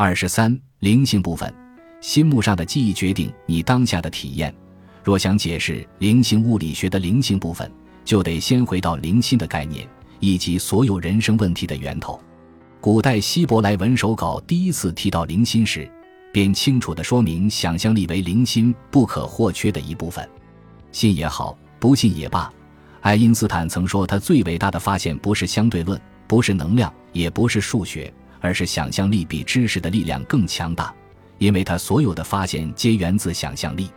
二十三，灵性部分，心目上的记忆决定你当下的体验。若想解释灵性物理学的灵性部分，就得先回到灵心的概念以及所有人生问题的源头。古代希伯来文手稿第一次提到灵心时，便清楚地说明想象力为灵心不可或缺的一部分。信也好，不信也罢，爱因斯坦曾说，他最伟大的发现不是相对论，不是能量，也不是数学，而是想象力比知识的力量更强大，因为他所有的发现皆源自想象力。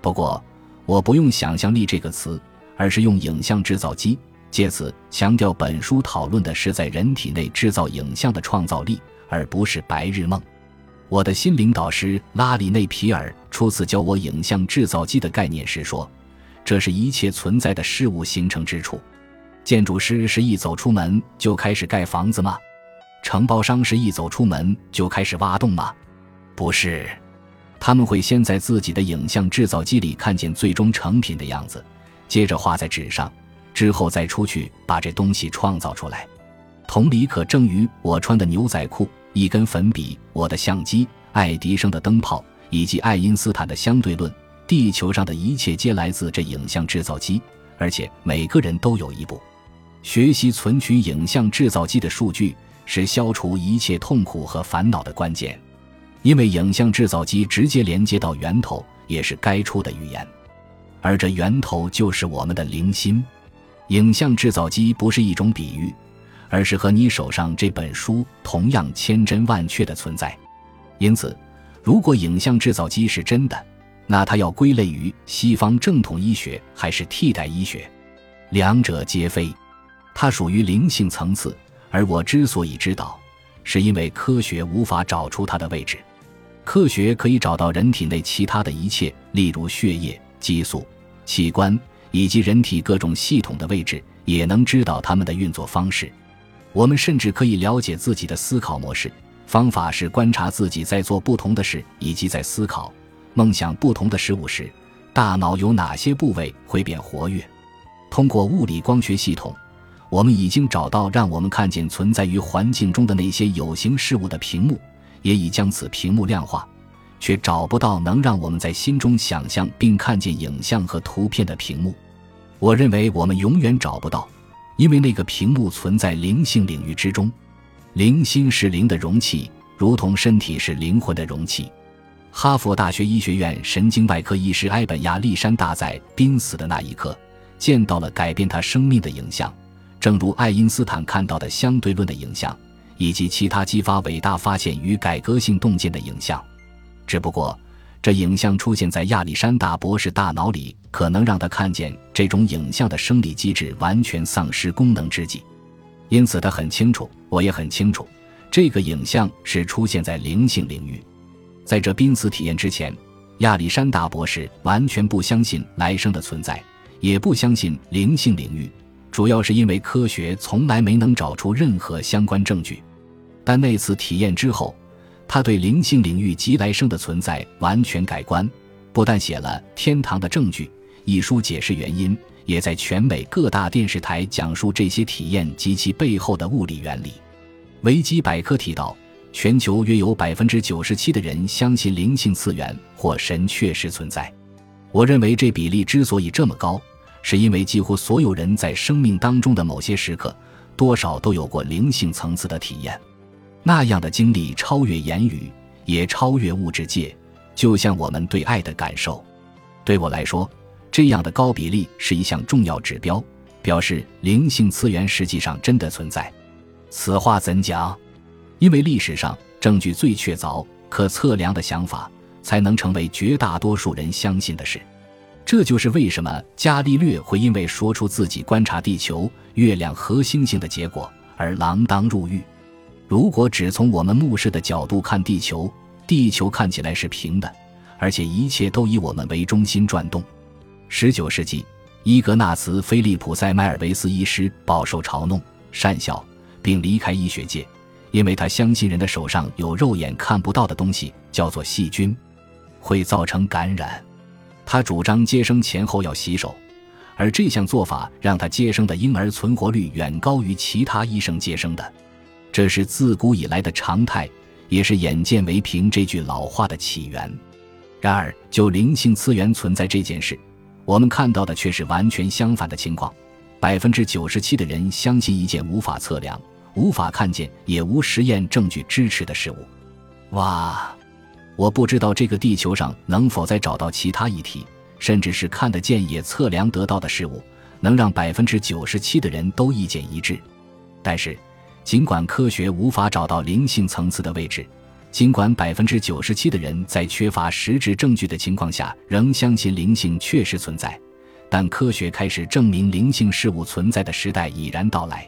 不过，我不用“想象力”这个词，而是用影像制造机。借此强调，本书讨论的是在人体内制造影像的创造力，而不是白日梦。我的心灵导师拉里内皮尔初次教我影像制造机的概念时说：“这是一切存在的事物形成之处。建筑师是一走出门就开始盖房子吗？承包商是一走出门就开始挖洞吗？不是，他们会先在自己的影像制造机里看见最终成品的样子，接着画在纸上。”之后再出去把这东西创造出来，同理可证于我穿的牛仔裤、一根粉笔、我的相机、爱迪生的灯泡以及爱因斯坦的相对论。地球上的一切皆来自这影像制造机，而且每个人都有一部。学习存取影像制造机的数据是消除一切痛苦和烦恼的关键，因为影像制造机直接连接到源头，也是该出的语言，而这源头就是我们的灵心。影像制造机不是一种比喻，而是和你手上这本书同样千真万确的存在。因此，如果影像制造机是真的，那它要归类于西方正统医学还是替代医学？两者皆非。它属于灵性层次，而我之所以知道，是因为科学无法找出它的位置。科学可以找到人体内其他的一切，例如血液、激素、器官。以及人体各种系统的位置，也能知道它们的运作方式。我们甚至可以了解自己的思考模式。方法是观察自己在做不同的事，以及在思考、梦想不同的事物时，大脑有哪些部位会变活跃。通过物理光学系统，我们已经找到让我们看见存在于环境中的那些有形事物的屏幕，也已将此屏幕量化。却找不到能让我们在心中想象并看见影像和图片的屏幕。我认为我们永远找不到，因为那个屏幕存在灵性领域之中。灵心是灵的容器，如同身体是灵魂的容器。哈佛大学医学院神经外科医师埃本亚历山大在濒死的那一刻，见到了改变他生命的影像，正如爱因斯坦看到的相对论的影像，以及其他激发伟大发现与改革性洞见的影像。只不过。这影像出现在亚历山大博士大脑里，可能让他看见这种影像的生理机制完全丧失功能之际。因此，他很清楚，我也很清楚，这个影像是出现在灵性领域。在这濒死体验之前，亚历山大博士完全不相信来生的存在，也不相信灵性领域，主要是因为科学从来没能找出任何相关证据。但那次体验之后，他对灵性领域及来生的存在完全改观，不但写了《天堂的证据》一书解释原因，也在全美各大电视台讲述这些体验及其背后的物理原理。维基百科提到，全球约有百分之九十七的人相信灵性次元或神确实存在。我认为这比例之所以这么高，是因为几乎所有人在生命当中的某些时刻，多少都有过灵性层次的体验。那样的经历超越言语，也超越物质界，就像我们对爱的感受。对我来说，这样的高比例是一项重要指标，表示灵性次元实际上真的存在。此话怎讲？因为历史上证据最确凿、可测量的想法，才能成为绝大多数人相信的事。这就是为什么伽利略会因为说出自己观察地球、月亮和星星的结果而锒铛入狱。如果只从我们目视的角度看地球，地球看起来是平的，而且一切都以我们为中心转动。十九世纪，伊格纳茨·菲利普·塞迈尔维斯医师饱受嘲弄、讪笑，并离开医学界，因为他相信人的手上有肉眼看不到的东西，叫做细菌，会造成感染。他主张接生前后要洗手，而这项做法让他接生的婴儿存活率远高于其他医生接生的。这是自古以来的常态，也是眼见为凭这句老话的起源。然而，就灵性次元存在这件事，我们看到的却是完全相反的情况。百分之九十七的人相信一件无法测量、无法看见、也无实验证据支持的事物。哇！我不知道这个地球上能否再找到其他一体，甚至是看得见也测量得到的事物，能让百分之九十七的人都意见一致。但是，尽管科学无法找到灵性层次的位置，尽管百分之九十七的人在缺乏实质证据的情况下仍相信灵性确实存在，但科学开始证明灵性事物存在的时代已然到来。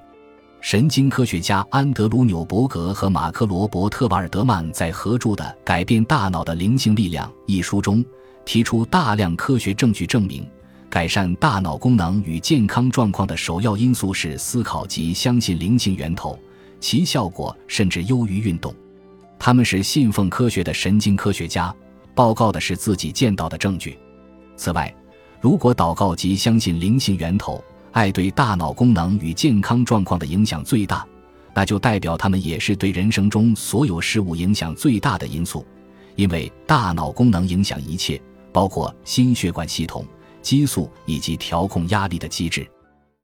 神经科学家安德鲁·纽伯格和马克·罗伯特·瓦尔德曼在合著的《改变大脑的灵性力量》一书中，提出大量科学证据证明，改善大脑功能与健康状况的首要因素是思考及相信灵性源头，其效果甚至优于运动。他们是信奉科学的神经科学家，报告的是自己见到的证据。此外，如果祷告及相信灵性源头，爱对大脑功能与健康状况的影响最大，那就代表他们也是对人生中所有事物影响最大的因素，因为大脑功能影响一切，包括心血管系统、激素以及调控压力的机制。